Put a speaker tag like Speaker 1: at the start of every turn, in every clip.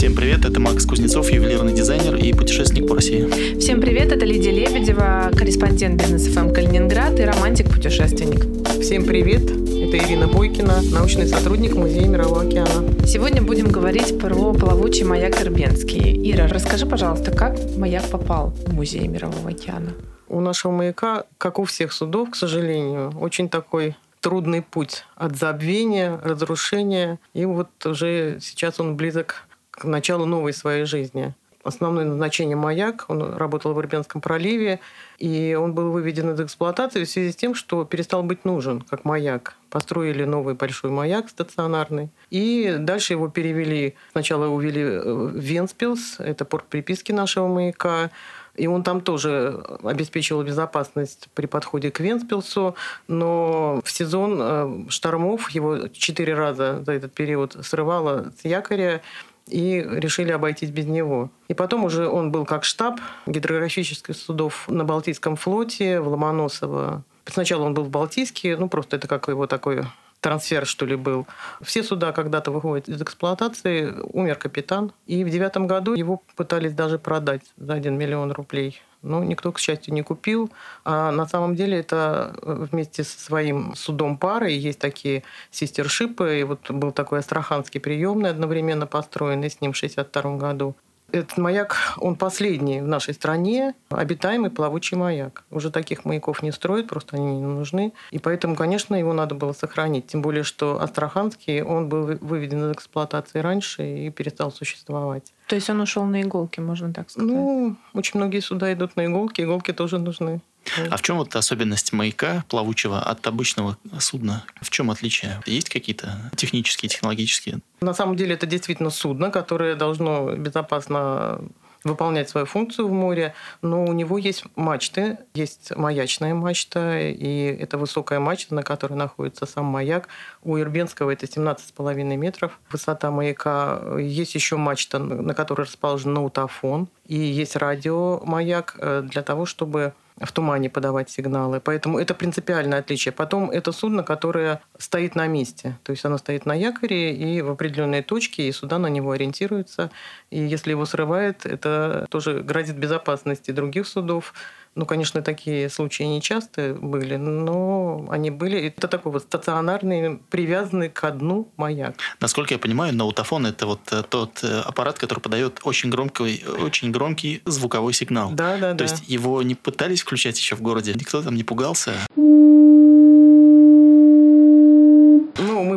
Speaker 1: Всем привет, это Макс Кузнецов, ювелирный дизайнер и путешественник по России.
Speaker 2: Всем привет, это Лидия Лебедева, корреспондент бизнес ФМ Калининград и романтик-путешественник.
Speaker 3: Всем привет, это Ирина Бойкина, научный сотрудник Музея Мирового океана.
Speaker 2: Сегодня будем говорить про плавучий маяк Ирбенский. Ира, расскажи, пожалуйста, как маяк попал в Музей Мирового океана?
Speaker 3: У нашего маяка, как у всех судов, к сожалению, очень такой трудный путь от забвения, разрушения. И вот уже сейчас он близок к началу новой своей жизни. Основное назначение маяк, он работал в Ирбенском проливе, и он был выведен из эксплуатации в связи с тем, что перестал быть нужен как маяк. Построили новый большой маяк стационарный, и дальше его перевели, сначала увели в Венспилс, это порт приписки нашего маяка, и он там тоже обеспечивал безопасность при подходе к Венспилсу, но в сезон э, штормов его четыре раза за этот период срывало с якоря, и решили обойтись без него. И потом уже он был как штаб гидрографических судов на Балтийском флоте в Ломоносово. Сначала он был в Балтийске, ну просто это как его такой трансфер, что ли, был. Все суда когда-то выходят из эксплуатации, умер капитан. И в девятом году его пытались даже продать за 1 миллион рублей. Но никто, к счастью, не купил. А на самом деле это э, вместе со своим судом пары есть такие систершипы. И вот был такой астраханский приемный одновременно построенный с ним в 1962 году. Этот маяк, он последний в нашей стране, обитаемый плавучий маяк. Уже таких маяков не строят, просто они не нужны. И поэтому, конечно, его надо было сохранить. Тем более, что Астраханский, он был выведен из эксплуатации раньше и перестал существовать.
Speaker 2: То есть он ушел на иголки, можно так сказать?
Speaker 3: Ну, очень многие суда идут на иголки, иголки тоже нужны.
Speaker 1: А в чем вот особенность маяка плавучего от обычного судна? В чем отличие? Есть какие-то технические, технологические?
Speaker 3: На самом деле это действительно судно, которое должно безопасно выполнять свою функцию в море, но у него есть мачты, есть маячная мачта, и это высокая мачта, на которой находится сам маяк. У Ирбенского это 17,5 метров высота маяка. Есть еще мачта, на которой расположен наутофон, и есть радиомаяк э, для того, чтобы в тумане подавать сигналы. Поэтому это принципиальное отличие. Потом это судно, которое стоит на месте. То есть оно стоит на якоре и в определенной точке, и суда на него ориентируются. И если его срывает, это тоже грозит безопасности других судов. Ну, конечно, такие случаи не часто были, но они были. Это такой вот стационарный, привязанный к дну маяк.
Speaker 1: Насколько я понимаю, наутофон – это вот э, тот э, аппарат, который подает очень громкий, очень громкий звуковой сигнал.
Speaker 3: Да, да,
Speaker 1: То
Speaker 3: да.
Speaker 1: есть его не пытались включать еще в городе? Никто там не пугался?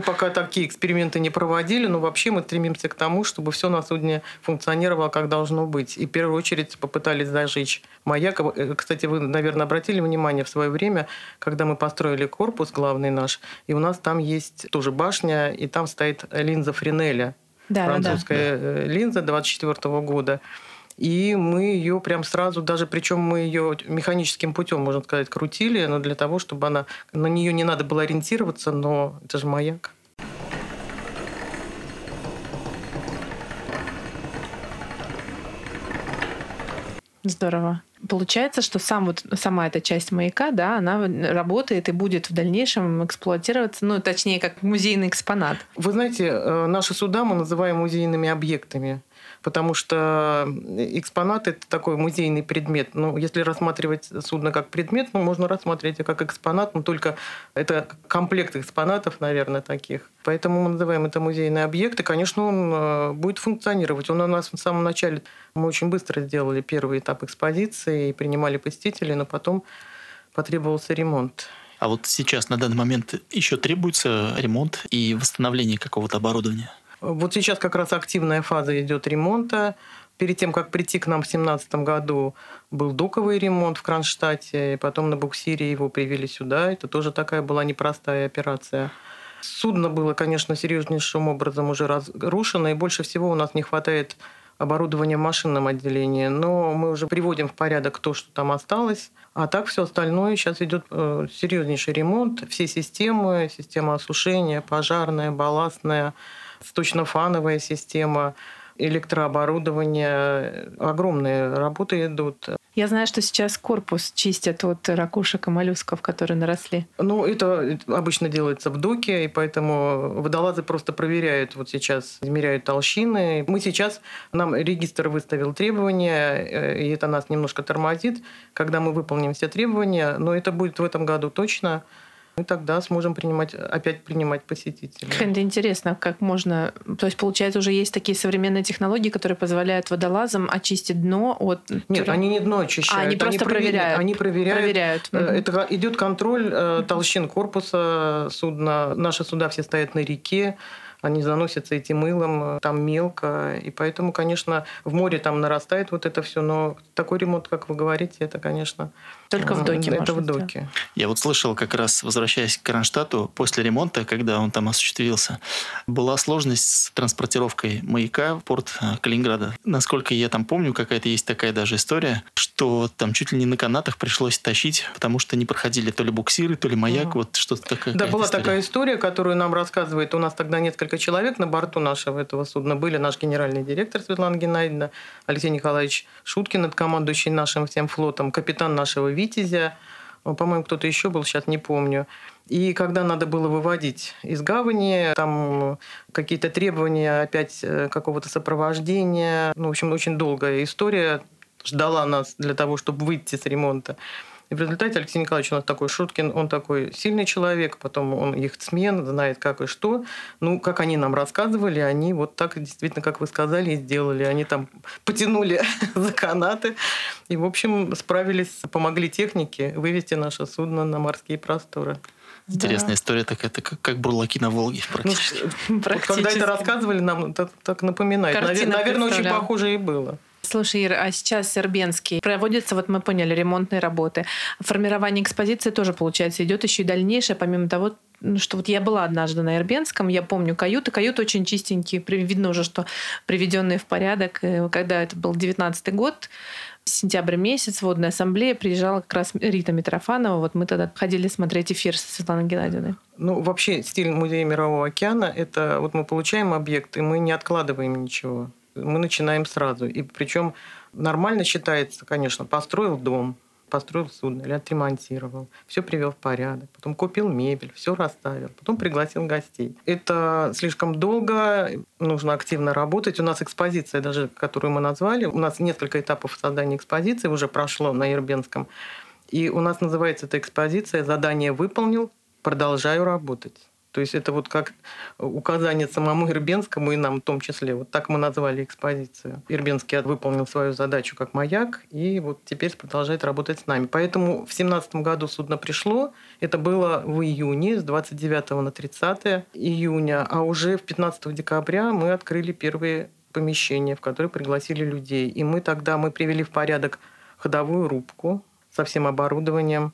Speaker 3: Пока такие эксперименты не проводили, но вообще мы стремимся к тому, чтобы все на судне функционировало как должно быть. И в первую очередь попытались зажечь маяк. Э, кстати, вы, наверное, обратили внимание в свое время, когда мы построили корпус главный наш, и у нас там есть тоже башня, и там стоит линза Френеля.
Speaker 2: Да,
Speaker 3: французская
Speaker 2: да,
Speaker 3: да. линза 24 года. И мы ее прям сразу, даже причем мы ее механическим путем, можно сказать, крутили, но для того, чтобы она на нее не надо было ориентироваться, но это же маяк.
Speaker 2: Здорово. Получается, что сам вот, сама эта часть маяка, да, она работает и будет в дальнейшем эксплуатироваться, ну, точнее, как музейный экспонат.
Speaker 3: Вы знаете, э, наши суда мы называем музейными объектами потому что экспонат – это такой музейный предмет. Ну, если рассматривать судно как предмет, ну, можно рассматривать это как экспонат, но только это комплект экспонатов, наверное, таких. Поэтому мы называем это музейный объект, и, конечно, он э, будет функционировать. Он у нас в самом начале, мы очень быстро сделали первый этап экспозиции и принимали посетителей, но потом потребовался ремонт.
Speaker 1: А вот сейчас, на данный момент, еще требуется ремонт и восстановление какого-то оборудования?
Speaker 3: Вот сейчас как раз активная фаза идет ремонта. Перед тем, как прийти к нам в 2017 году, был доковый ремонт в Кронштадте, и потом на буксире его привели сюда. Это тоже такая была непростая операция. Судно было, конечно, серьезнейшим образом уже разрушено, и больше всего у нас не хватает оборудования в машинном отделении. Но мы уже приводим в порядок то, что там осталось. А так все остальное сейчас идет э, серьезнейший ремонт. Все системы, система осушения, пожарная, балластная, сточно-фановая система, электрооборудование. Огромные работы идут.
Speaker 2: Я знаю, что сейчас корпус чистят от ракушек и моллюсков, которые наросли.
Speaker 3: Ну, это обычно делается в доке, и поэтому водолазы просто проверяют. Вот сейчас измеряют толщины. Мы сейчас, нам регистр выставил требования, э, и это нас немножко тормозит, когда мы выполним все требования. Но это будет в этом году точно мы тогда сможем принимать, опять принимать посетителей.
Speaker 2: Это интересно, как можно... То есть, получается, уже есть такие современные технологии, которые позволяют водолазам очистить дно от...
Speaker 3: Нет, они не дно очищают.
Speaker 2: А, они просто они проверяют.
Speaker 3: Они проверяют. проверяют. Угу. Это идет контроль э, толщин корпуса судна. Наши суда все стоят на реке они заносятся этим мылом, там мелко. И поэтому, конечно, в море там нарастает вот это все. Но такой ремонт, как вы говорите, это, конечно,
Speaker 2: только в доке.
Speaker 3: Это в доке.
Speaker 1: Я вот слышал, как раз возвращаясь к Кронштадту, после ремонта, когда он там осуществился, была сложность с транспортировкой маяка в порт э, Калининграда. Насколько я там помню, какая-то есть такая даже история, что там чуть ли не на канатах пришлось тащить, потому что не проходили то ли буксиры, то ли маяк, угу. вот что-то такое.
Speaker 3: Да, была история. такая история, которую нам рассказывает. У нас тогда несколько человек на борту нашего этого судна были. Наш генеральный директор Светлана Геннадьевна, Алексей Николаевич Шуткин, командующий нашим всем флотом, капитан нашего Витязя, по-моему, кто-то еще был, сейчас не помню. И когда надо было выводить из гавани, там какие-то требования опять э, какого-то сопровождения. Ну, в общем, очень долгая история ждала нас для того, чтобы выйти с ремонта. И в результате Алексей Николаевич у нас такой Шуткин, он такой сильный человек, потом он их смен, знает как и что. Ну, как они нам рассказывали, они вот так действительно, как вы сказали, и сделали. Они там потянули за канаты и, в общем, справились, помогли технике вывести наше судно на морские просторы.
Speaker 1: Интересная да. история такая, это как, как бурлаки на Волге практически.
Speaker 3: Ну, практически. Когда это рассказывали, нам это так напоминает. Картина Наверное, очень похоже и было.
Speaker 2: Слушай, Ира, а сейчас Сербенский проводится, вот мы поняли, ремонтные работы. Формирование экспозиции тоже, получается, идет еще и дальнейшее, помимо того, ну, что вот я была однажды на Ирбенском, я помню каюты. Каюты очень чистенькие, видно уже, что приведенные в порядок. Когда это был 19 год, сентябрь месяц, водная ассамблея, приезжала как раз Рита Митрофанова. Вот мы тогда ходили смотреть эфир со Светланой Геннадьевной.
Speaker 3: Ну, вообще, стиль Музея Мирового океана – это вот мы получаем объект, и мы не откладываем ничего мы начинаем сразу. И причем нормально считается, конечно, построил дом, построил судно или отремонтировал, все привел в порядок, потом купил мебель, все расставил, потом пригласил гостей. Это слишком долго, нужно активно работать. У нас экспозиция, даже которую мы назвали, у нас несколько этапов создания экспозиции уже прошло на Ирбенском. И у нас называется эта экспозиция «Задание выполнил, продолжаю работать». То есть это вот как указание самому Ирбенскому и нам в том числе. Вот так мы назвали экспозицию. Ирбенский выполнил свою задачу как маяк и вот теперь продолжает работать с нами. Поэтому в семнадцатом году судно пришло. Это было в июне, с 29 на 30 июня. А уже в 15 декабря мы открыли первые помещения, в которые пригласили людей. И мы тогда мы привели в порядок ходовую рубку со всем оборудованием,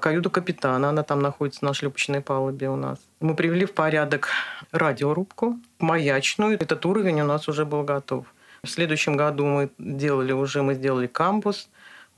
Speaker 3: каюту капитана, она там находится на шлюпочной палубе у нас. Мы привели в порядок радиорубку, маячную. Этот уровень у нас уже был готов. В следующем году мы делали уже, мы сделали кампус,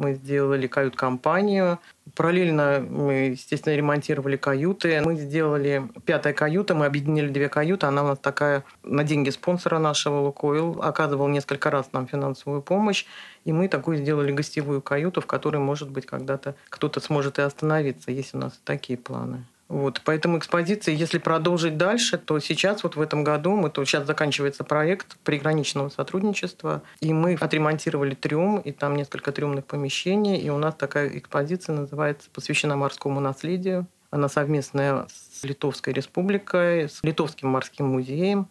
Speaker 3: мы сделали кают-компанию. Параллельно мы, естественно, ремонтировали каюты. Мы сделали пятая каюта, мы объединили две каюты. Она у нас такая на деньги спонсора нашего Лукойл оказывал несколько раз нам финансовую помощь. И мы такую сделали гостевую каюту, в которой, может быть, когда-то кто-то сможет и остановиться. Есть у нас такие планы. Вот, поэтому экспозиции, если продолжить дальше, то сейчас вот в этом году, мы то сейчас заканчивается проект приграничного сотрудничества, и мы отремонтировали трюм, и там несколько трюмных помещений, и у нас такая экспозиция называется «Посвящена морскому наследию». Она совместная с Литовской республикой, с Литовским морским музеем.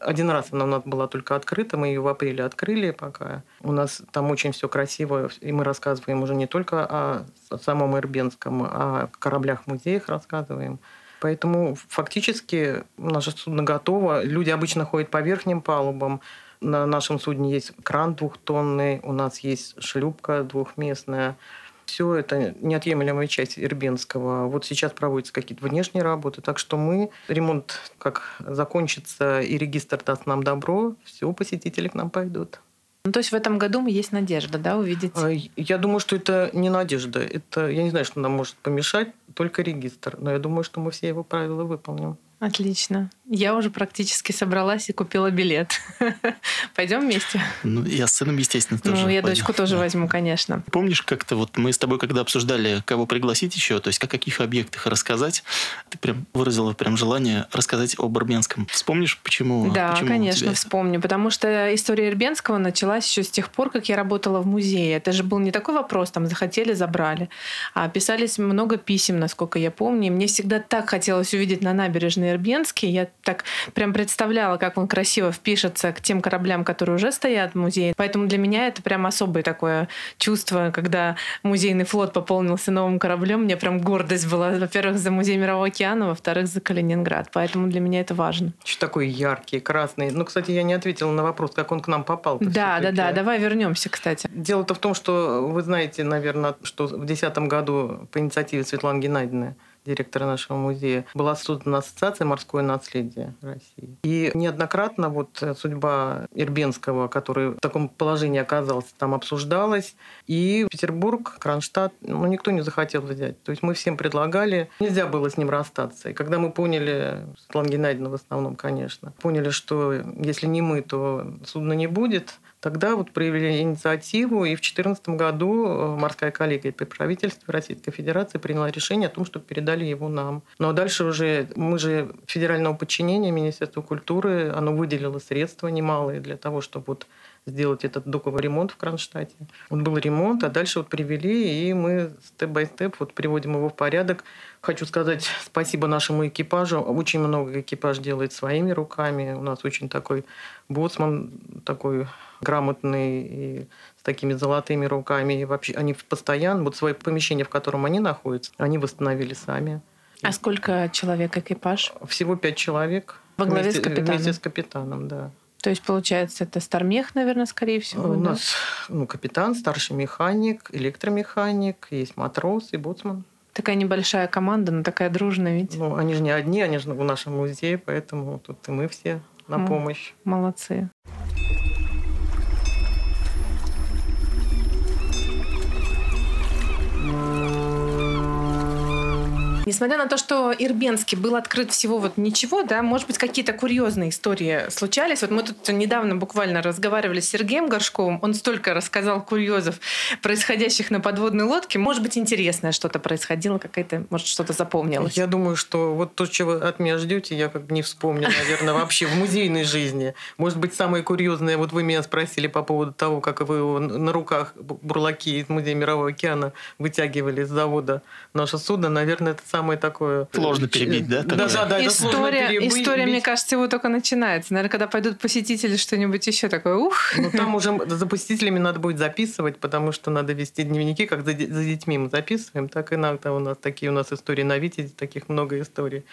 Speaker 3: Один раз она у нас была только открыта, мы ее в апреле открыли пока. У нас там очень все красиво, и мы рассказываем уже не только о самом Ирбенском, а о кораблях-музеях рассказываем. Поэтому фактически наше судно готово. Люди обычно ходят по верхним палубам. На нашем судне есть кран двухтонный, у нас есть шлюпка двухместная все это неотъемлемая часть Ирбенского. Вот сейчас проводятся какие-то внешние работы, так что мы, ремонт как закончится и регистр даст нам добро, все, посетители к нам пойдут.
Speaker 2: Ну, то есть в этом году есть надежда, да, увидеть? А,
Speaker 3: я думаю, что это не надежда. Это, я не знаю, что нам может помешать, только регистр. Но я думаю, что мы все его правила выполним.
Speaker 2: Отлично. Я уже практически собралась и купила билет. Пойдем вместе?
Speaker 1: Ну, я с сыном, естественно, тоже.
Speaker 2: Ну, я
Speaker 1: пойду.
Speaker 2: дочку тоже возьму, конечно.
Speaker 1: Помнишь, как-то вот мы с тобой, когда обсуждали, кого пригласить еще, то есть о каких объектах рассказать, ты прям выразила прям желание рассказать об Армянском. Вспомнишь, почему?
Speaker 2: Да,
Speaker 1: почему
Speaker 2: конечно, вспомню. Потому что история Ирбенского началась еще с тех пор, как я работала в музее. Это же был не такой вопрос, там захотели, забрали. А писались много писем, насколько я помню. И мне всегда так хотелось увидеть на набережной Ирбенский. Я так прям представляла, как он красиво впишется к тем кораблям, которые уже стоят в музее. Поэтому для меня это прям особое такое чувство, когда музейный флот пополнился новым кораблем. Мне прям гордость была, во-первых, за музей Мирового океана, во-вторых, за Калининград. Поэтому для меня это важно.
Speaker 3: Еще такой яркий, красный. Ну, кстати, я не ответила на вопрос, как он к нам попал.
Speaker 2: Да, да, да. Давай вернемся, кстати.
Speaker 3: Дело-то в том, что вы знаете, наверное, что в 2010 году по инициативе Светланы Геннадьевны директора нашего музея, была создана Ассоциация «Морское наследие России». И неоднократно вот судьба Ирбенского, который в таком положении оказался, там обсуждалась. И Петербург, Кронштадт, ну, никто не захотел взять. То есть мы всем предлагали, нельзя было с ним расстаться. И когда мы поняли, Светлана Геннадьевна в основном, конечно, поняли, что если не мы, то судна не будет, Тогда вот проявили инициативу, и в 2014 году э, морская коллегия при правительстве Российской Федерации приняла решение о том, чтобы передали его нам. Ну а дальше уже мы же федерального подчинения Министерства культуры, оно выделило средства немалые для того, чтобы вот сделать этот доковый ремонт в Кронштадте. Вот был ремонт, а дальше вот привели, и мы степ-бай-степ вот приводим его в порядок. Хочу сказать спасибо нашему экипажу. Очень много экипаж делает своими руками. У нас очень такой боцман, такой грамотный и с такими золотыми руками. И вообще они постоянно, вот свое помещение, в котором они находятся, они восстановили сами.
Speaker 2: А сколько человек экипаж?
Speaker 3: Всего пять человек.
Speaker 2: Во главе
Speaker 3: вместе,
Speaker 2: с капитаном?
Speaker 3: Вместе с капитаном, да.
Speaker 2: То есть, получается, это Стармех, наверное, скорее всего,
Speaker 3: У
Speaker 2: да?
Speaker 3: нас ну, капитан, старший механик, электромеханик, есть матрос и боцман.
Speaker 2: Такая небольшая команда, но такая дружная, ведь.
Speaker 3: Ну, они же не одни, они же в нашем музее, поэтому тут и мы все на
Speaker 2: М.
Speaker 3: помощь.
Speaker 2: Молодцы. Несмотря на то, что Ирбенский был открыт всего вот ничего, да, может быть, какие-то курьезные истории случались. Вот мы тут недавно буквально разговаривали с Сергеем Горшковым, он столько рассказал курьезов, происходящих на подводной лодке. Может быть, интересное что-то происходило, какая-то, может, что-то запомнилось.
Speaker 3: Я думаю, что вот то, чего от меня ждете, я как бы не вспомню, наверное, вообще в музейной жизни. Может быть, самое курьезное, вот вы меня спросили по поводу того, как вы на руках бурлаки из Музея Мирового океана вытягивали из завода наше судно. Наверное, это самое такое...
Speaker 1: Сложно перебить, да,
Speaker 3: Да,
Speaker 1: такое?
Speaker 3: да, да, это сложно
Speaker 2: история,
Speaker 3: перебить.
Speaker 2: история, мне кажется, его только начинается. Наверное, когда пойдут посетители, что-нибудь еще такое, ух.
Speaker 3: Ну, там уже за посетителями надо будет записывать, потому что надо вести дневники, как за, за детьми мы записываем, так иногда у нас такие у нас истории на Витязе, таких много историй.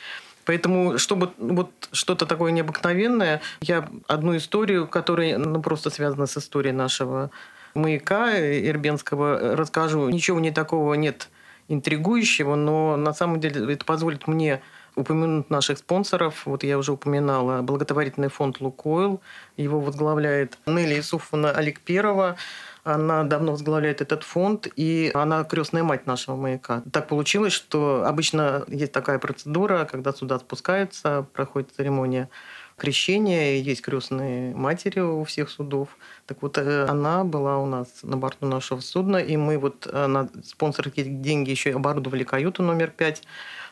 Speaker 3: Поэтому, чтобы вот что-то такое необыкновенное, я одну историю, которая ну, просто связана с историей нашего маяка Ирбенского, расскажу. Ничего не такого нет интригующего, но на самом деле это позволит мне упомянуть наших спонсоров. Вот я уже упоминала благотворительный фонд «Лукойл». Его возглавляет Нелли Исуфовна Аликперова. Она давно возглавляет этот фонд, и она крестная мать нашего маяка. Так получилось, что обычно есть такая процедура, когда сюда спускаются, проходит церемония крещения, есть крестные матери у всех судов. Так вот, э, она была у нас на борту нашего судна, и мы вот э, на спонсорские деньги еще и оборудовали каюту номер пять.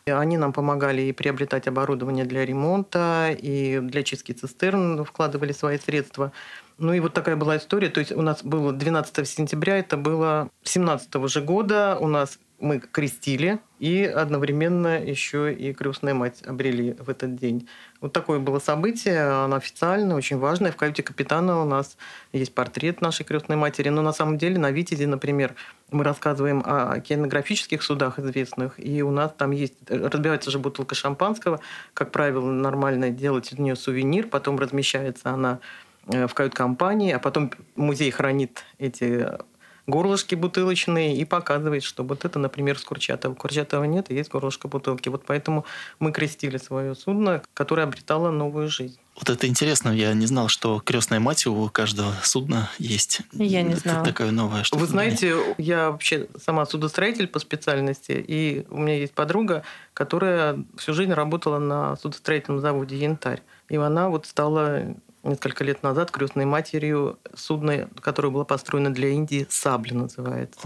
Speaker 3: Они нам помогали и приобретать оборудование для ремонта, и для чистки цистерн вкладывали свои средства. Ну и вот такая была история. То есть у нас было 12 сентября, это было 17 же года. У нас мы крестили и одновременно еще и крестная мать обрели в этот день. Вот такое было событие, оно официальное, очень важное. В каюте капитана у нас есть портрет нашей крестной матери. Но на самом деле на Витязе, например, мы рассказываем о океанографических судах известных, и у нас там есть, разбивается же бутылка шампанского, как правило, нормально делать из нее сувенир, потом размещается она э, в кают-компании, а потом музей хранит эти горлышки бутылочные и показывает, что вот это, например, с Курчатова. Курчатова нет, и есть горлышко бутылки. Вот поэтому мы крестили свое судно, которое обретало новую жизнь.
Speaker 1: Вот это интересно, я не знал, что крестная мать у каждого судна есть.
Speaker 2: Я не знала.
Speaker 1: Это такое новое. Что
Speaker 3: Вы знаете, я вообще сама судостроитель по специальности, и у меня есть подруга, которая всю жизнь работала на судостроительном заводе «Янтарь». И она вот стала несколько лет назад крестной матерью судна, которое было построено для Индии, «Сабли» называется.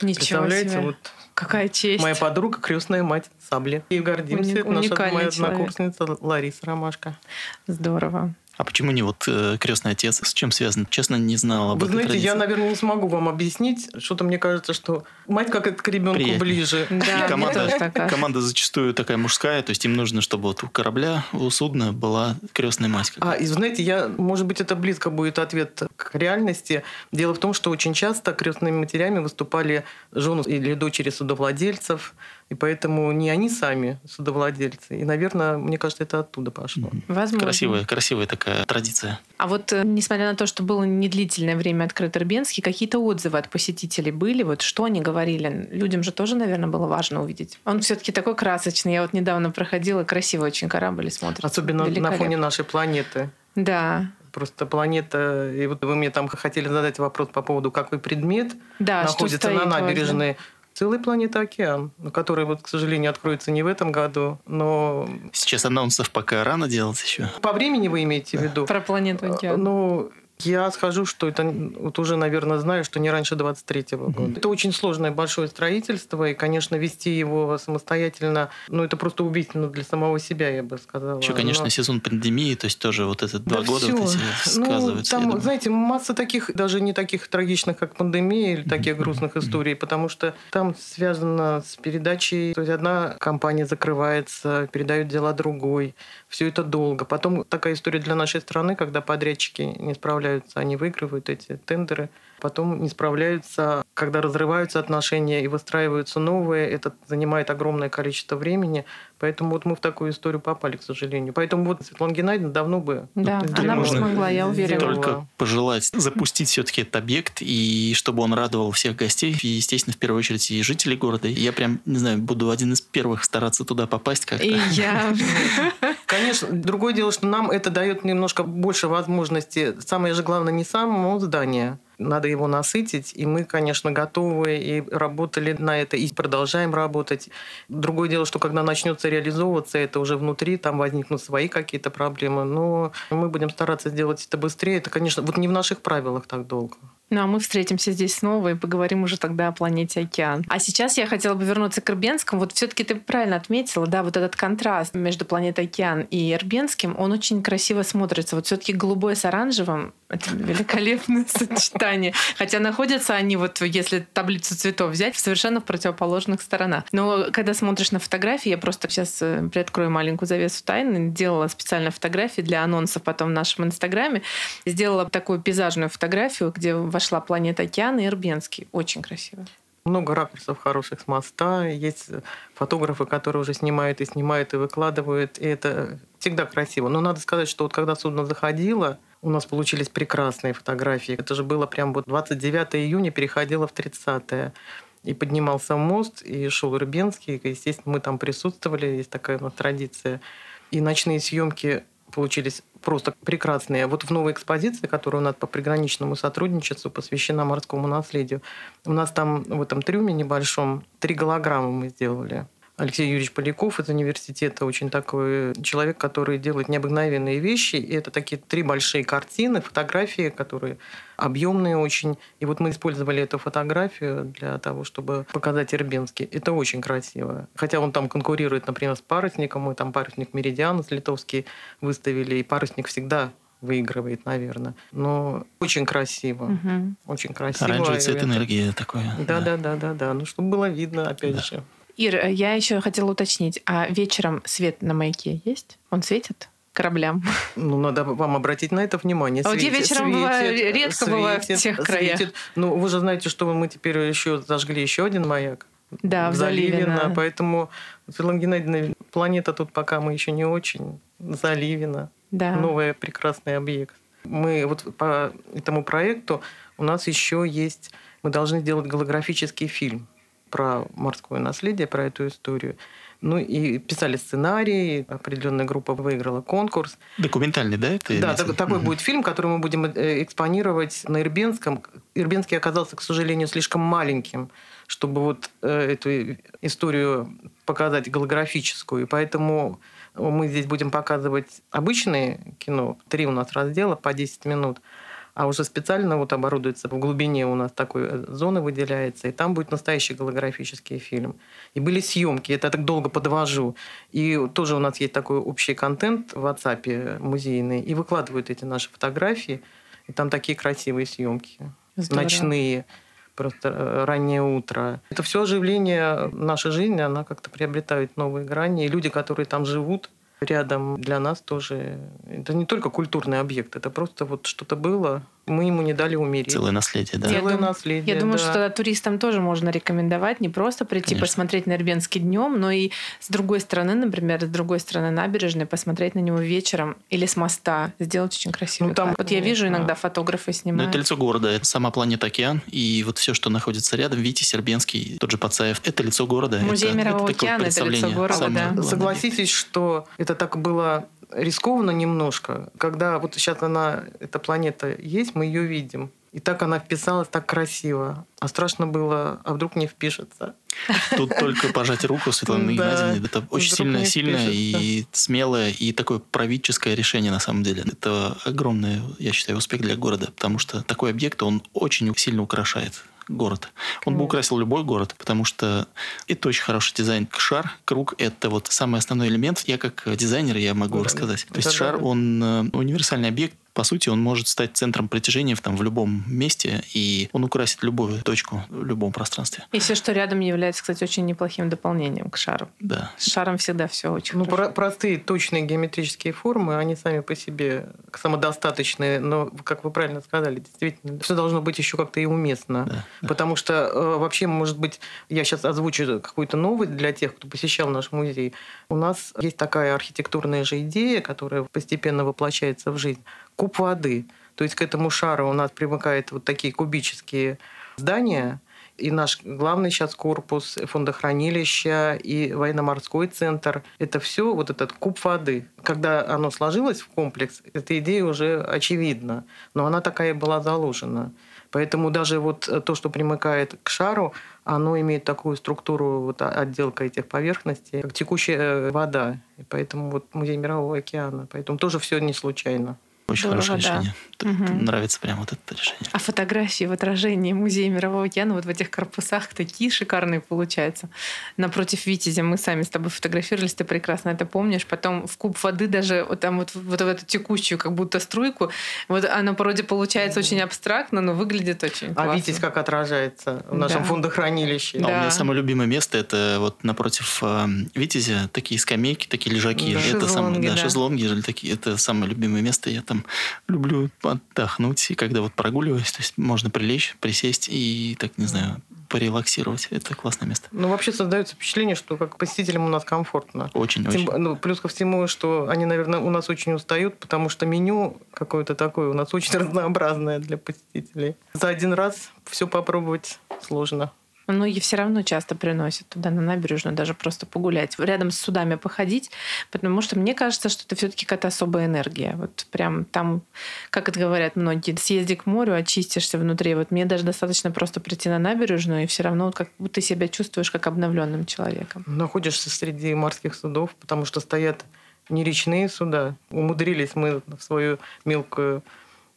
Speaker 2: Ничего
Speaker 3: Представляете,
Speaker 2: себе.
Speaker 3: вот
Speaker 2: Какая честь.
Speaker 3: моя подруга крестная мать «Сабли». И гордимся,
Speaker 2: Уни-
Speaker 3: это наша моя
Speaker 2: человек.
Speaker 3: однокурсница Лариса Ромашка.
Speaker 2: Здорово.
Speaker 1: А почему не вот э, крестный отец? С чем связан? Честно, не знал об
Speaker 3: Вы
Speaker 1: этой
Speaker 3: знаете,
Speaker 1: традиции.
Speaker 3: я, наверное, не смогу вам объяснить. Что-то мне кажется, что мать как к ребенку
Speaker 1: Приятнее.
Speaker 3: ближе.
Speaker 2: Да,
Speaker 1: команда, команда зачастую такая мужская, то есть им нужно, чтобы вот у корабля, у судна была крестная мать.
Speaker 3: А, и знаете, я, может быть, это близко будет ответ к реальности. Дело в том, что очень часто крестными матерями выступали жены или дочери судовладельцев, и поэтому не они сами судовладельцы. И, наверное, мне кажется, это оттуда пошло.
Speaker 2: Возможно.
Speaker 1: Красивая, красивая такая традиция.
Speaker 2: А вот, э, несмотря на то, что было недлительное время открыт Ирбенский, какие-то отзывы от посетителей были? Вот что они говорили? Людям же тоже, наверное, было важно увидеть. Он все-таки такой красочный. Я вот недавно проходила, красивый очень корабль смотрится.
Speaker 3: Особенно на фоне нашей планеты.
Speaker 2: Да.
Speaker 3: Просто планета... И вот вы мне там хотели задать вопрос по поводу, какой предмет
Speaker 2: Да, что
Speaker 3: находится
Speaker 2: стоит
Speaker 3: на набережной. Целая планета океан, который, вот, к сожалению, откроется не в этом году, но
Speaker 1: Сейчас анонсов пока рано делать еще.
Speaker 3: по времени вы имеете в виду?
Speaker 2: Про планету океан.
Speaker 3: Ну, я скажу, что это вот уже, наверное, знаю, что не раньше 23-го года. Это очень сложное большое строительство, и, конечно, вести его самостоятельно, ну, это просто убийственно для самого себя, я бы сказала.
Speaker 1: Еще, конечно,
Speaker 3: Но-
Speaker 1: сезон пандемии, то есть тоже вот это два
Speaker 3: Да
Speaker 1: года
Speaker 3: всё.
Speaker 1: вот эти
Speaker 3: Ну, там, знаете, масса таких, даже не таких трагичных, как пандемия, или таких грустных историй, потому что там связано с передачей. То есть одна компания закрывается, передают дела другой. Все это долго. Потом такая история для нашей страны, когда подрядчики не справляются, они выигрывают эти тендеры, потом не справляются, когда разрываются отношения и выстраиваются новые, это занимает огромное количество времени. Поэтому вот мы в такую историю попали, к сожалению. Поэтому вот Светлана Геннадьевна давно бы
Speaker 2: Да,
Speaker 3: сделала.
Speaker 2: она бы смогла, я уверена.
Speaker 1: Только пожелать запустить все-таки этот объект, и чтобы он радовал всех гостей, и, естественно, в первую очередь и жителей города. Я прям, не знаю, буду один из первых стараться туда попасть как-то.
Speaker 2: И я...
Speaker 3: Конечно, другое дело, что нам это дает немножко больше возможностей. Самое же главное не само здание. Надо его насытить, и мы, конечно, готовы и работали на это, и продолжаем работать. Другое дело, что когда начнется реализовываться, это уже внутри, там возникнут свои какие-то проблемы, но мы будем стараться сделать это быстрее. Это, конечно, вот не в наших правилах так долго.
Speaker 2: Ну, а мы встретимся здесь снова и поговорим уже тогда о планете Океан. А сейчас я хотела бы вернуться к Ирбенскому. Вот все таки ты правильно отметила, да, вот этот контраст между планетой Океан и Ирбенским, он очень красиво смотрится. Вот все таки голубой с оранжевым — это великолепное сочетание. Хотя находятся они, вот если таблицу цветов взять, совершенно в противоположных сторонах. Но когда смотришь на фотографии, я просто сейчас э, приоткрою маленькую завесу тайны, делала специально фотографии для анонсов потом в нашем инстаграме, сделала такую пейзажную фотографию, где вошла планета Океан и Ирбенский. Очень красиво.
Speaker 3: Много ракурсов хороших с моста. Есть фотографы, которые уже снимают и снимают, и выкладывают. И это всегда красиво. Но надо сказать, что вот когда судно заходило, у нас получились прекрасные фотографии. Это же было прям вот 29 июня, переходило в 30 и поднимался мост, и шел Рыбенский. И, естественно, мы там присутствовали, есть такая у нас традиция. И ночные съемки получились просто прекрасные. Вот в новой экспозиции, которая у нас по приграничному сотрудничеству посвящена морскому наследию, у нас там в этом трюме небольшом три голограммы мы сделали. Алексей Юрьевич Поляков из университета очень такой человек, который делает необыкновенные вещи. И это такие три большие картины, фотографии, которые объемные очень. И вот мы использовали эту фотографию для того, чтобы показать Ирбенский. Это очень красиво. Хотя он там конкурирует, например, с парусником. Мы там парусник Меридианус литовский выставили. И парусник всегда выигрывает, наверное. Но очень красиво.
Speaker 2: Мгм.
Speaker 3: Очень красиво.
Speaker 1: Оранжевый цвет энергии такой.
Speaker 3: Да, да, да, да, да. Ну, чтобы было видно, опять
Speaker 1: Да.
Speaker 3: же.
Speaker 2: Ир, я еще хотела уточнить, а вечером свет на маяке есть? Он светит кораблям?
Speaker 3: Ну, надо вам обратить на это внимание.
Speaker 2: А вот я вечером бываю- редко бываю в тех краях.
Speaker 3: Ну, вы же знаете, что мы теперь еще зажгли еще один маяк.
Speaker 2: Да, в.
Speaker 3: Заливино.
Speaker 2: на-
Speaker 3: Поэтому, Светлана Геннадьевна, планета тут пока мы еще не очень. Заливина.
Speaker 2: Да.
Speaker 3: Новый прекрасный объект. Мы вот по этому проекту у нас еще есть... Мы должны сделать голографический фильм про морское наследие, про эту историю. Ну и писали сценарий, определенная группа выиграла конкурс.
Speaker 1: Документальный, да?
Speaker 3: Это да, так, такой угу. будет фильм, который мы будем э, экспонировать на Ирбенском. Ирбенский оказался, к сожалению, слишком маленьким, чтобы вот э, эту историю показать голографическую. И поэтому мы здесь будем показывать обычное кино. Три у нас раздела по 10 минут а уже специально вот оборудуется в глубине у нас такой э, зоны выделяется, и там будет настоящий голографический фильм. И были съемки, это я так долго подвожу. И тоже у нас есть такой общий контент в WhatsApp музейный, и выкладывают эти наши фотографии, и там такие красивые съемки. Здорово. Ночные просто э, раннее утро. Это все оживление нашей жизни, она как-то приобретает новые грани. И люди, которые там живут, рядом для нас тоже. Это не только культурный объект, это просто вот что-то было, мы ему не дали умереть.
Speaker 1: Целое наследие, да.
Speaker 2: Я
Speaker 3: Целое
Speaker 2: дум...
Speaker 3: наследие,
Speaker 2: Я думаю,
Speaker 3: да.
Speaker 2: что туристам тоже можно рекомендовать не просто прийти
Speaker 1: Конечно.
Speaker 2: посмотреть на Ирбенский днем, но и с другой стороны, например, с другой стороны набережной посмотреть на него вечером или с моста. Сделать очень красиво.
Speaker 3: Ну, там,
Speaker 2: вот я вижу иногда фотографы
Speaker 1: Ну,
Speaker 2: снимают.
Speaker 1: это лицо города, это сама планета океан, и вот все, что находится рядом, Витя Сербенский, тот же Пацаев, это лицо города.
Speaker 2: Музей
Speaker 1: это,
Speaker 2: Мирового
Speaker 1: это
Speaker 2: океана, это лицо города,
Speaker 1: самое
Speaker 2: да.
Speaker 3: Согласитесь, что это так было рискованно немножко, когда вот сейчас она, эта планета есть, мы ее видим. И так она вписалась так красиво. А страшно было, а вдруг не впишется.
Speaker 1: Тут только пожать руку Светланы. Геннадьевне. Это очень сильное, сильное и смелое, и такое правительское решение на самом деле. Это огромный, я считаю, успех для города, потому что такой объект, он очень сильно украшает город. Он бы украсил любой город, потому что это очень хороший дизайн. Шар, круг – это вот самый основной элемент. Я как дизайнер, я могу
Speaker 3: Да.
Speaker 1: рассказать. То есть
Speaker 3: Да-да-да.
Speaker 1: шар, он э, универсальный объект, по сути, он может стать центром притяжения в, там, в любом месте, и он украсит любую точку в любом пространстве.
Speaker 2: И все, что рядом, является, кстати, очень неплохим дополнением к шару.
Speaker 1: Да.
Speaker 2: С шаром всегда все очень
Speaker 3: Ну,
Speaker 2: хорошо.
Speaker 3: про- простые, точные геометрические формы, они сами по себе самодостаточные, но, как вы правильно сказали, действительно, все должно быть еще как-то и уместно.
Speaker 1: Да, да.
Speaker 3: Потому что э, вообще, может быть, я сейчас озвучу какую-то новость для тех, кто посещал наш музей. У нас есть такая архитектурная же идея, которая постепенно воплощается в жизнь. Куб воды. То есть к этому шару у нас примыкают вот такие кубические здания, и наш главный сейчас корпус, фондохранилища, и военно-морской центр. Это все вот этот куб воды. Когда оно сложилось в комплекс, эта идея уже очевидна. Но она такая была заложена. Поэтому даже вот то, что примыкает к шару, оно имеет такую структуру, вот отделка этих поверхностей, как текущая э, вода. И поэтому вот музей Мирового океана. Поэтому тоже все не случайно.
Speaker 1: Очень
Speaker 2: Здорово,
Speaker 1: хорошее
Speaker 2: да.
Speaker 1: решение.
Speaker 2: Мгм.
Speaker 1: Нравится прям вот это решение.
Speaker 2: А фотографии в отражении Музея Мирового океана вот в этих корпусах такие шикарные получаются. Напротив Витязя мы сами с тобой фотографировались, ты прекрасно это помнишь. Потом в куб воды даже вот там вот, вот в эту текущую как будто струйку, вот она вроде получается очень абстрактно, но выглядит очень
Speaker 3: А
Speaker 2: классно.
Speaker 3: видите, как отражается в нашем
Speaker 2: Да.
Speaker 3: фондохранилище.
Speaker 1: А у
Speaker 2: Да.
Speaker 1: меня самое любимое место это вот напротив э, Витязя такие скамейки, такие лежаки.
Speaker 3: Да.
Speaker 1: Это самое,
Speaker 2: Шезлонги,
Speaker 1: да,
Speaker 2: да.
Speaker 1: шезлонги такие. Это самое любимое место. Я там люблю отдохнуть. И когда вот прогуливаюсь, то есть можно прилечь, присесть и так, не знаю, порелаксировать. Это классное место.
Speaker 3: Ну, вообще создается впечатление, что как посетителям у нас комфортно.
Speaker 1: Очень-очень.
Speaker 3: Тем- ну, плюс ко всему, что они, наверное, у нас очень устают, потому что меню какое-то такое у нас очень разнообразное для посетителей. За один раз все попробовать сложно.
Speaker 2: Но и все равно часто приносят туда на набережную даже просто погулять, рядом с судами походить, потому что мне кажется, что это все-таки какая-то особая энергия. Вот прям там, как это говорят многие, съезди к морю, очистишься внутри. Вот мне даже достаточно просто прийти на набережную, и все равно вот как будто себя чувствуешь как обновленным человеком.
Speaker 3: Находишься среди морских судов, потому что стоят не речные суда. Умудрились мы в свою мелкую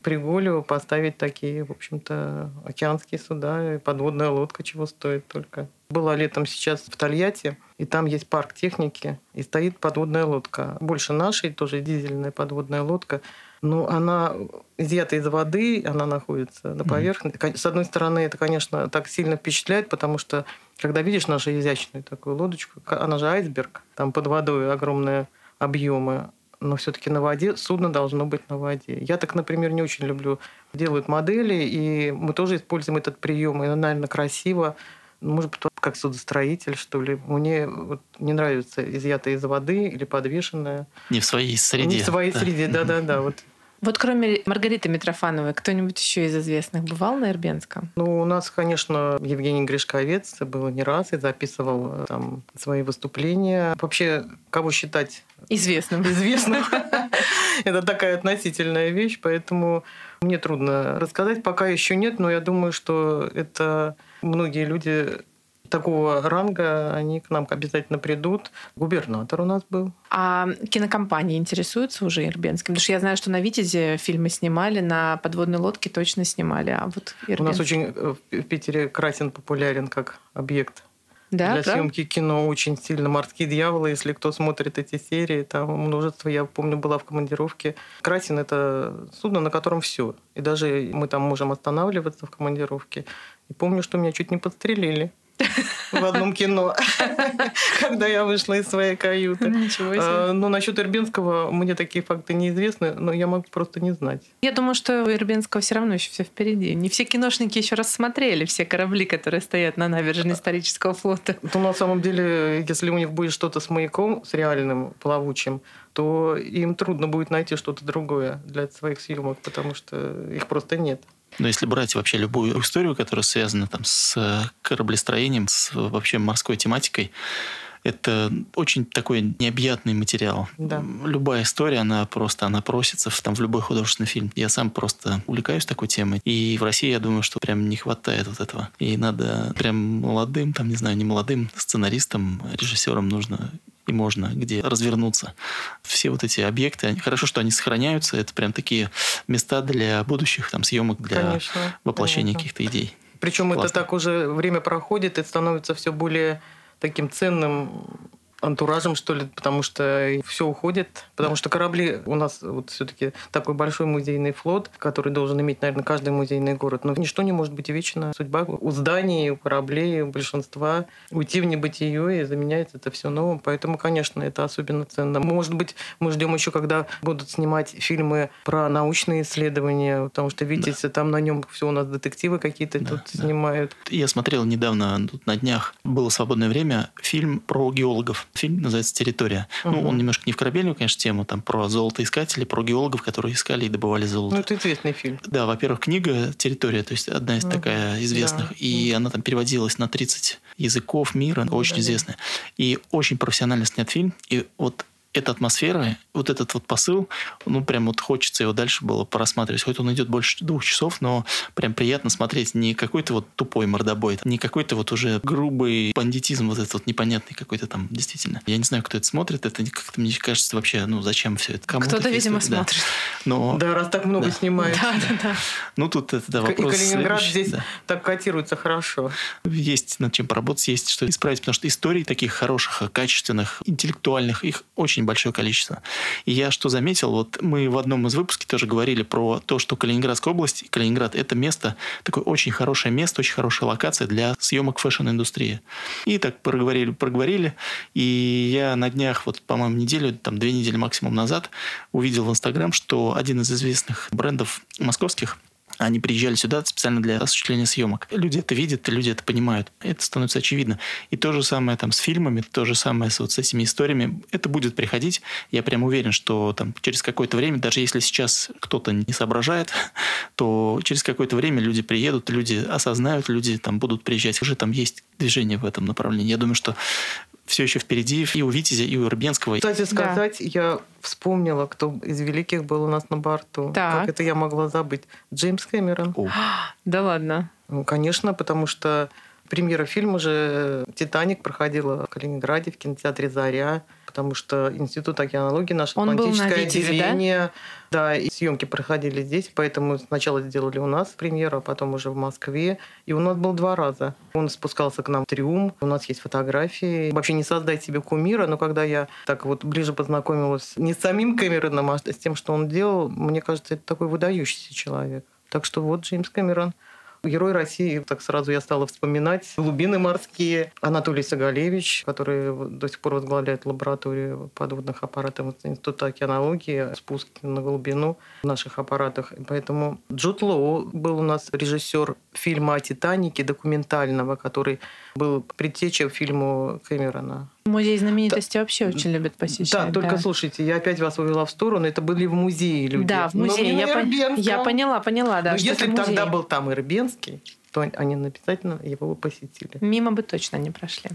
Speaker 3: пригулю поставить такие, в общем-то, океанские суда, и подводная лодка чего стоит только. Была летом сейчас в Тольятти, и там есть парк техники, и стоит подводная лодка. Больше нашей, тоже дизельная подводная лодка. Но она изъята из воды, она находится на поверхности. С одной стороны, это, конечно, так сильно впечатляет, потому что, когда видишь нашу изящную такую лодочку, она же айсберг, там под водой огромные объемы, но все-таки на воде судно должно быть на воде. Я так, например, не очень люблю. Делают модели, и мы тоже используем этот прием, и, наверное, красиво. Ну, Может быть, как судостроитель, что ли. Мне вот не нравится изъятое из воды или подвешенное.
Speaker 1: Не в своей среде.
Speaker 3: Не в своей
Speaker 1: да.
Speaker 3: среде, да-да-да. Вот
Speaker 2: Вот кроме Маргариты Митрофановой, кто-нибудь еще из известных бывал на Ирбенском?
Speaker 3: Ну, у нас, конечно, Евгений Гришковец был не раз и записывал э, там свои выступления. Вообще, кого считать
Speaker 2: известным?
Speaker 3: Известным. Это такая относительная вещь, поэтому мне трудно рассказать. Пока еще нет, но я думаю, что это многие люди такого ранга, они к нам обязательно придут. Губернатор у нас был.
Speaker 2: А кинокомпании интересуются уже Ирбенским? Потому что я знаю, что на «Витязе» фильмы снимали, на «Подводной лодке» точно снимали. А вот
Speaker 3: Ирбенск... У нас очень э, в Питере Красин популярен как объект
Speaker 2: да,
Speaker 3: для
Speaker 2: правда?
Speaker 3: съемки кино очень сильно. «Морские дьяволы», если кто смотрит эти серии, там множество. Я помню, была в командировке. Красин – это судно, на котором все. И даже мы там можем останавливаться в командировке. И помню, что меня чуть не подстрелили в одном кино, когда я вышла из своей каюты.
Speaker 2: Ничего себе.
Speaker 3: А, но насчет Ирбенского мне такие факты неизвестны, но я могу просто не знать.
Speaker 2: Я думаю, что у Ирбенского все равно еще все впереди. Не все киношники еще рассмотрели все корабли, которые стоят на набережной исторического флота.
Speaker 3: Ну, на самом деле, если у них будет что-то с маяком, с реальным плавучим, то им трудно будет найти что-то другое для своих съемок, потому что их просто нет.
Speaker 1: Но если брать вообще любую историю, которая связана там, с кораблестроением, с вообще морской тематикой, это очень такой необъятный материал.
Speaker 3: Да.
Speaker 1: Любая история, она просто, она просится в, там, в любой художественный фильм. Я сам просто увлекаюсь такой темой. И в России, я думаю, что прям не хватает вот этого. И надо прям молодым, там, не знаю, не молодым сценаристам, режиссерам нужно и можно где развернуться. Все вот эти объекты, они, хорошо, что они сохраняются, это прям такие места для будущих там съемок, для
Speaker 3: конечно,
Speaker 1: воплощения каких-то идей.
Speaker 3: Причем
Speaker 1: Классно.
Speaker 3: это так уже время проходит и становится все более таким ценным антуражем, что ли, потому что все уходит. Потому что корабли у нас вот все-таки такой большой музейный флот, который должен иметь, наверное, каждый музейный город. Но ничто не может быть вечно. Судьба у зданий, у кораблей, у большинства уйти в небытие и заменяется это все новым. Поэтому, конечно, это особенно ценно. Может быть, мы ждем еще, когда будут снимать фильмы про научные исследования, потому что, видите, да. там на нем все у нас детективы какие-то да, тут да. снимают.
Speaker 1: Я смотрел недавно, тут на днях, было свободное время, фильм про геологов фильм называется «Территория». Угу. Ну, он немножко не в корабельную, конечно, тему, там про золотоискателей, про геологов, которые искали и добывали золото.
Speaker 3: Ну, это известный фильм.
Speaker 1: Да, во-первых, книга «Территория», то есть одна из угу. такая известных, да. и угу. она там переводилась на 30 языков мира, очень да, известная. И очень профессионально снят фильм, и вот эта атмосфера, вот этот вот посыл, ну, прям вот хочется его дальше было просматривать. Хоть он идет больше двух часов, но прям приятно смотреть не какой-то вот тупой мордобой, не какой-то вот уже грубый бандитизм вот этот вот непонятный какой-то там, действительно. Я не знаю, кто это смотрит, это как-то мне кажется вообще, ну, зачем все это?
Speaker 2: Кому Кто-то, видимо, история? смотрит.
Speaker 1: Да. Но...
Speaker 3: да, раз так много
Speaker 1: да.
Speaker 3: снимает.
Speaker 2: Да, да, да.
Speaker 1: Ну, тут это, да, вопрос
Speaker 3: И Калининград здесь
Speaker 1: да.
Speaker 3: так котируется хорошо.
Speaker 1: Есть над чем поработать, есть что исправить, потому что историй таких хороших, качественных, интеллектуальных, их очень большое количество. И я что заметил, вот мы в одном из выпусков тоже говорили про то, что Калининградская область, Калининград – это место, такое очень хорошее место, очень хорошая локация для съемок фэшн-индустрии. И так проговорили, проговорили, и я на днях, вот, по-моему, неделю, там, две недели максимум назад увидел в Инстаграм, что один из известных брендов московских они приезжали сюда специально для осуществления съемок. Люди это видят, люди это понимают. Это становится очевидно. И то же самое там с фильмами, то же самое с, вот с этими историями. Это будет приходить. Я прям уверен, что там через какое-то время, даже если сейчас кто-то не соображает, то через какое-то время люди приедут, люди осознают, люди там будут приезжать. Уже там есть движение в этом направлении. Я думаю, что все еще впереди и у Витязя, и у Ирбенского.
Speaker 3: Кстати сказать, да. я вспомнила, кто из великих был у нас на борту.
Speaker 2: Так.
Speaker 3: Как это я могла забыть? Джеймс Кэмерон.
Speaker 1: О.
Speaker 2: Да ладно.
Speaker 3: Ну, конечно, потому что премьера фильма же «Титаник» проходила в Калининграде в кинотеатре «Заря», потому что Институт океанологии, наше
Speaker 2: Он
Speaker 3: атлантическое
Speaker 2: был на Витязе,
Speaker 3: отделение, да? да, и съемки проходили здесь, поэтому сначала сделали у нас премьеру, а потом уже в Москве. И у нас был два раза. Он спускался к нам в Триум, у нас есть фотографии. Вообще не создать себе кумира, но когда я так вот ближе познакомилась не с самим Кэмероном, а с тем, что он делал, мне кажется, это такой выдающийся человек. Так что вот Джеймс Кэмерон. Герой России, так сразу я стала вспоминать. Глубины морские. Анатолий Сагалевич, который до сих пор возглавляет лабораторию подводных аппаратов Института океанологии, спуск на глубину в наших аппаратах. Поэтому Джуд Лоу был у нас режиссер фильма о «Титанике» документального, который был предтечей фильму Кэмерона.
Speaker 2: Музей знаменитости вообще очень любят посещать.
Speaker 3: Да, только слушайте, я опять вас увела в сторону. Это были в музее люди.
Speaker 2: Да, в музее.
Speaker 3: Но
Speaker 2: Я, пон- я поняла, поняла, да.
Speaker 3: Но
Speaker 2: что
Speaker 3: если тогда был там Ирбенский, то они обязательно его бы посетили.
Speaker 2: Мимо бы точно не прошли.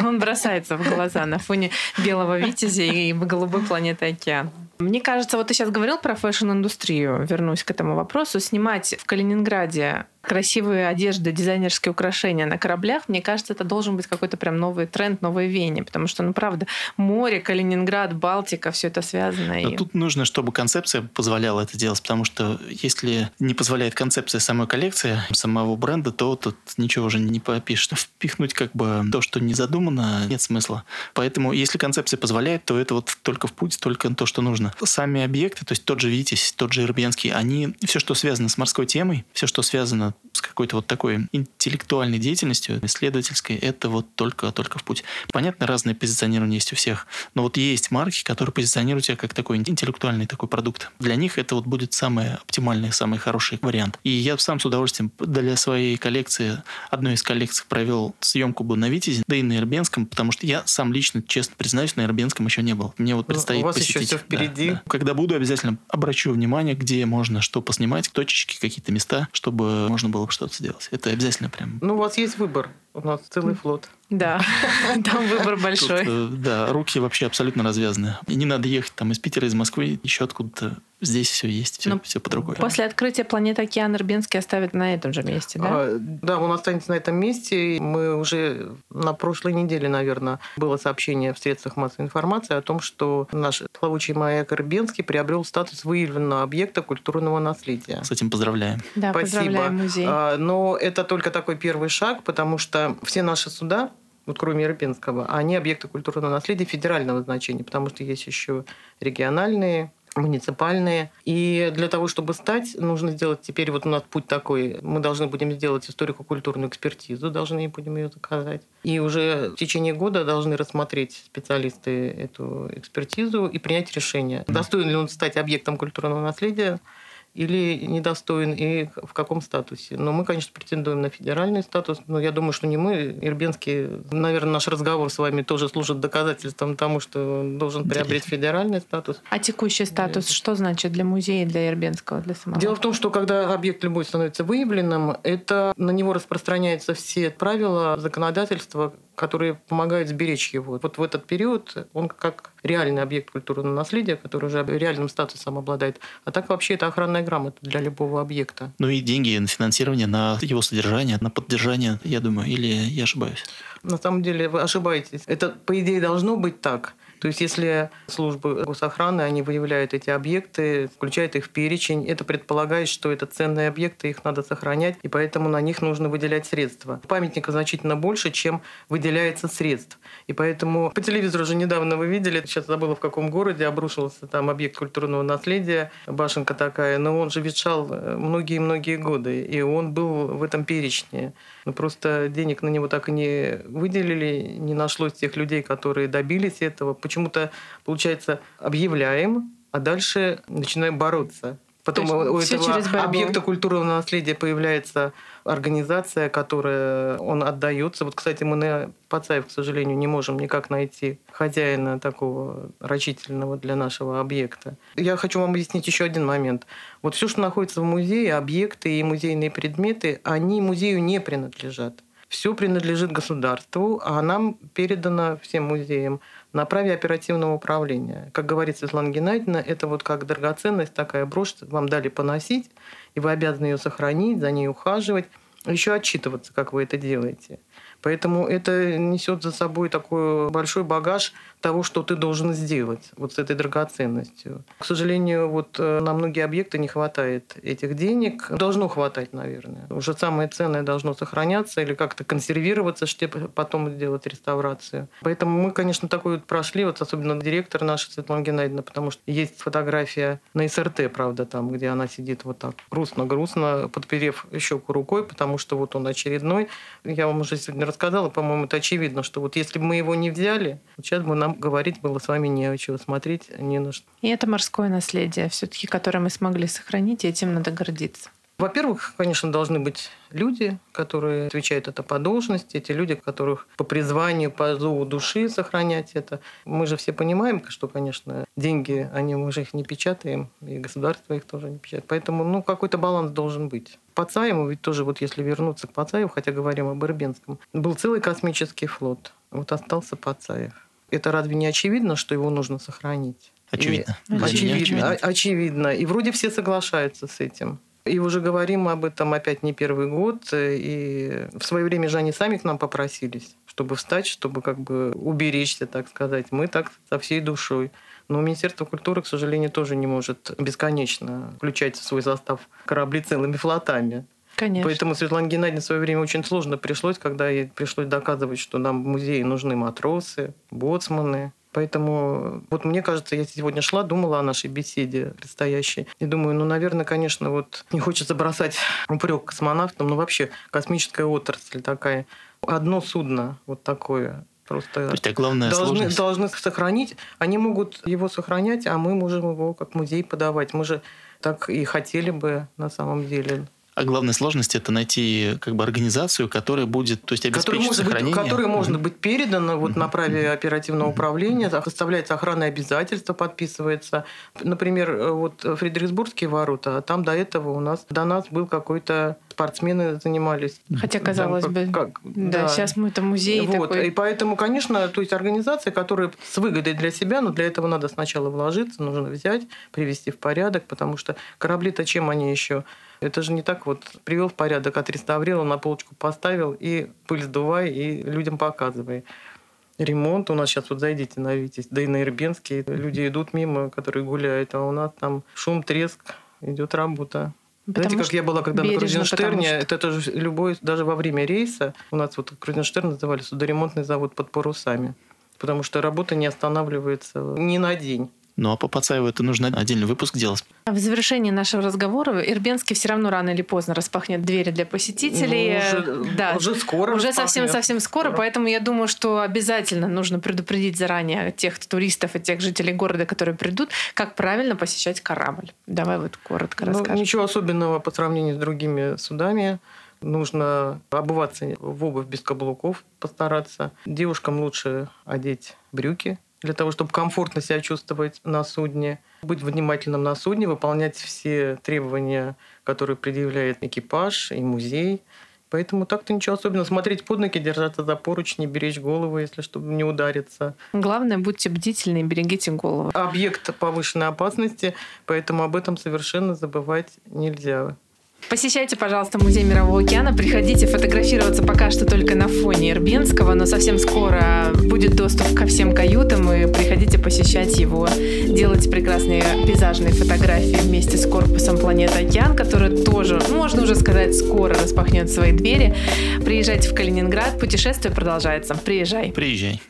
Speaker 2: Он бросается в глаза на фоне белого витязя и голубой планеты океан. Мне кажется, вот ты сейчас говорил про фэшн-индустрию, вернусь к этому вопросу. Снимать в Калининграде красивые одежды, дизайнерские украшения на кораблях, мне кажется, это должен быть какой-то прям новый тренд, новое веяние, потому что, ну, правда, море, Калининград, Балтика, все это связано.
Speaker 1: Но
Speaker 2: и-
Speaker 1: тут нужно, чтобы концепция позволяла это делать, потому что если не позволяет концепция самой коллекции, самого бренда, то тут ничего уже не попишешь. Впихнуть как бы то, что не задумано, нет смысла. Поэтому если концепция позволяет, то это вот только в путь, только то, что нужно. Сами объекты, то есть тот же Витязь, тот же Ирбенский, они, все, что связано с морской темой, все, что связано с какой-то вот такой интеллектуальной деятельностью, исследовательской, это вот только, только в путь. Понятно, разное позиционирование есть у всех, но вот есть марки, которые позиционируют себя как такой интеллектуальный такой продукт. Для них это вот будет самый оптимальный, самый хороший вариант. И я сам с удовольствием для своей коллекции, одной из коллекций провел съемку бы на Витязе, да и на Ирбенском, потому что я сам лично, честно признаюсь, на Ирбенском еще не был. Мне вот
Speaker 3: Ну,
Speaker 1: предстоит
Speaker 3: у вас еще
Speaker 1: посетить.
Speaker 3: всё впереди.
Speaker 1: Да, да. Когда буду, обязательно обращу внимание, где можно что поснимать, точечки, какие-то места, чтобы можно было бы что-то сделать. Это обязательно прям
Speaker 3: Ну, у вас есть выбор. У нас целый флот.
Speaker 2: Да, там выбор
Speaker 1: Тут,
Speaker 2: большой.
Speaker 1: э, да, руки вообще абсолютно развязаны. И не надо ехать там из Питера, из Москвы, еще откуда-то. Здесь все есть, все,
Speaker 2: Ну,
Speaker 1: все под рукой.
Speaker 2: После открытия планеты Океан Ирбенский оставят на этом же месте, да?
Speaker 3: А, да, он останется на этом месте. Мы уже на прошлой неделе, наверное, было сообщение в средствах массовой информации о том, что наш плавучий маяк Ирбенский приобрел статус выявленного объекта культурного наследия.
Speaker 1: С этим поздравляем.
Speaker 2: Да,
Speaker 3: Спасибо.
Speaker 2: поздравляем музей.
Speaker 3: А, Но это только такой первый шаг, потому что все наши суда, вот кроме Ирбенского, они объекты культурного наследия федерального значения, потому что есть еще региональные, муниципальные. И для того, чтобы стать, нужно сделать теперь, вот у нас путь такой, мы должны будем сделать историко-культурную экспертизу, должны будем ее заказать. И уже в течение года должны рассмотреть специалисты эту экспертизу и принять решение, достоин ли он стать объектом культурного наследия или недостоин, и в каком статусе. Но мы, конечно, претендуем на федеральный статус, но я думаю, что не мы, Ирбенский, наверное, наш разговор с вами тоже служит доказательством тому, что он должен приобрести федеральный статус.
Speaker 2: А текущий статус что значит для музея, для Ирбенского, для самого?
Speaker 3: Дело в том, что когда объект любой становится выявленным, это на него распространяются все правила законодательства, которые помогают сберечь его. Вот в этот период он как реальный объект культурного наследия, который уже реальным статусом обладает. А так вообще это охранная грамота для любого объекта.
Speaker 1: Ну и деньги на финансирование, на его содержание, на поддержание, я думаю, или я ошибаюсь?
Speaker 3: На самом деле вы ошибаетесь. Это, по идее, должно быть так. То есть, если службы госохраны, они выявляют эти объекты, включают их в перечень, это предполагает, что это ценные объекты, их надо сохранять, и поэтому на них нужно выделять средства. Памятника значительно больше, чем выделяется средств. И поэтому по телевизору уже недавно вы видели, сейчас забыла в каком городе, обрушился там объект культурного наследия, башенка такая, но он же ветшал э, многие-многие годы, и он был в этом перечне. Но просто денег на него так и не выделили, не нашлось тех людей, которые добились этого. Почему-то, получается, объявляем, а дальше начинаем бороться. Потом у этого объекта культурного наследия появляется организация, которая он отдается. Вот, кстати, мы на Пацаев, к сожалению, не можем никак найти хозяина такого рачительного для нашего объекта. Я хочу вам объяснить еще один момент. Вот все, что находится в музее, объекты и музейные предметы, они музею не принадлежат. Все принадлежит государству, а нам передано всем музеям на праве оперативного управления. Как говорит Светлана Геннадьевна, это вот как драгоценность, такая брошь, вам дали поносить, и вы обязаны ее сохранить, за ней ухаживать, еще отчитываться, как вы это делаете. Поэтому это несет за собой такой большой багаж того, что ты должен сделать вот с этой драгоценностью. К сожалению, вот э, на многие объекты не хватает этих денег. Должно хватать, наверное. Уже самое ценное должно сохраняться или как-то консервироваться, чтобы потом сделать реставрацию. Поэтому мы, конечно, такой вот прошли, вот особенно директор наш Светлана Геннадьевна, потому что есть фотография на СРТ, правда, там, где она сидит вот так грустно-грустно, подперев щеку рукой, потому что вот он очередной. Я вам уже сегодня рассказала, по-моему, это очевидно, что вот если бы мы его не взяли, сейчас бы нам говорить было с вами не о чем, смотреть не на что.
Speaker 2: И это морское наследие, все-таки, которое мы смогли сохранить, и этим надо гордиться.
Speaker 3: Во-первых, конечно, должны быть люди, которые отвечают это по должности, эти люди, которых по призванию, по зову души сохранять это. Мы же все понимаем, что, конечно, деньги, они мы же их не печатаем, и государство их тоже не печатает. Поэтому ну, какой-то баланс должен быть. Пацаеву, ведь тоже вот если вернуться к Пацаеву, хотя говорим об Ирбенском, был целый космический флот. Вот остался Пацаев. Это разве не очевидно, что его нужно сохранить?
Speaker 1: Очевидно.
Speaker 3: И, очевидно, очевидно. очевидно. И вроде все соглашаются с этим. И уже говорим об этом опять не первый год. И в свое время же они сами к нам попросились, чтобы встать, чтобы как бы уберечься, так сказать. Мы так со всей душой. Но Министерство культуры, к сожалению, тоже не может бесконечно включать в свой состав корабли целыми флотами.
Speaker 2: Конечно.
Speaker 3: Поэтому Светлане Геннадьевне в свое время очень сложно пришлось, когда ей пришлось доказывать, что нам в музее нужны матросы, боцманы, Поэтому вот мне кажется, я сегодня шла, думала о нашей беседе предстоящей. И думаю, ну, наверное, конечно, вот не хочется бросать упрек космонавтам, но вообще космическая отрасль такая. Одно судно вот такое просто
Speaker 1: То есть, а главное
Speaker 3: должны, должны сохранить. Они могут его сохранять, а мы можем его как музей подавать. Мы же так и хотели бы на самом деле.
Speaker 1: А главная сложность это найти как бы организацию, которая будет, то есть обеспечить сохранение.
Speaker 3: Быть, которой можно быть передана вот на праве оперативного управления, составляется охранное обязательство, подписывается. Например, э, вот Фредериксбургские ворота, там до этого у нас до нас был какой-то спортсмены занимались.
Speaker 2: Хотя казалось там, бы, как, да, да, сейчас мы это музей
Speaker 3: вот,
Speaker 2: такой.
Speaker 3: И поэтому, конечно, то есть организация, которая с выгодой для себя, но для этого надо сначала вложиться, нужно взять, привести в порядок, потому что корабли-то чем они еще? Это же не так вот привел в порядок, отреставрировал, на полочку поставил и пыль сдувай, и людям показывай. Ремонт у нас сейчас вот зайдите на Витязь, да и на Ирбенский. Люди идут мимо, которые гуляют, а у нас там шум, треск, идет работа. Потому Знаете, как я была когда на Крузенштерне, что... это тоже любой, даже во время рейса, у нас вот Крузенштерн называли судоремонтный завод под парусами, потому что работа не останавливается ни на день.
Speaker 1: Ну а по Пацаеву это нужно отдельный выпуск делать.
Speaker 2: В завершении нашего разговора Ирбенский все равно рано или поздно распахнет двери для посетителей.
Speaker 3: Ну, уже, да, уже скоро.
Speaker 2: Уже совсем-совсем скоро, скоро, поэтому я думаю, что обязательно нужно предупредить заранее тех туристов и тех жителей города, которые придут, как правильно посещать корабль. Давай вот коротко ну, расскажем.
Speaker 3: Ничего особенного по сравнению с другими судами. Нужно обуваться в обувь без каблуков, постараться. Девушкам лучше одеть брюки для того, чтобы комфортно себя чувствовать на судне, быть внимательным на судне, выполнять все требования, которые предъявляет экипаж и музей. Поэтому так-то ничего особенного. Смотреть под ноги, держаться за поручни, беречь голову, если чтобы не удариться.
Speaker 2: Главное, будьте бдительны и берегите голову.
Speaker 3: Объект повышенной опасности, поэтому об этом совершенно забывать нельзя.
Speaker 2: Посещайте, пожалуйста, Музей Мирового океана. Приходите фотографироваться пока что только на фоне Ирбенского, но совсем скоро будет доступ ко всем каютам, и приходите посещать его. Делайте прекрасные пейзажные фотографии вместе с корпусом Планета Океан, который тоже, можно уже сказать, скоро распахнет свои двери. Приезжайте в Калининград, путешествие продолжается. Приезжай.
Speaker 1: Приезжай.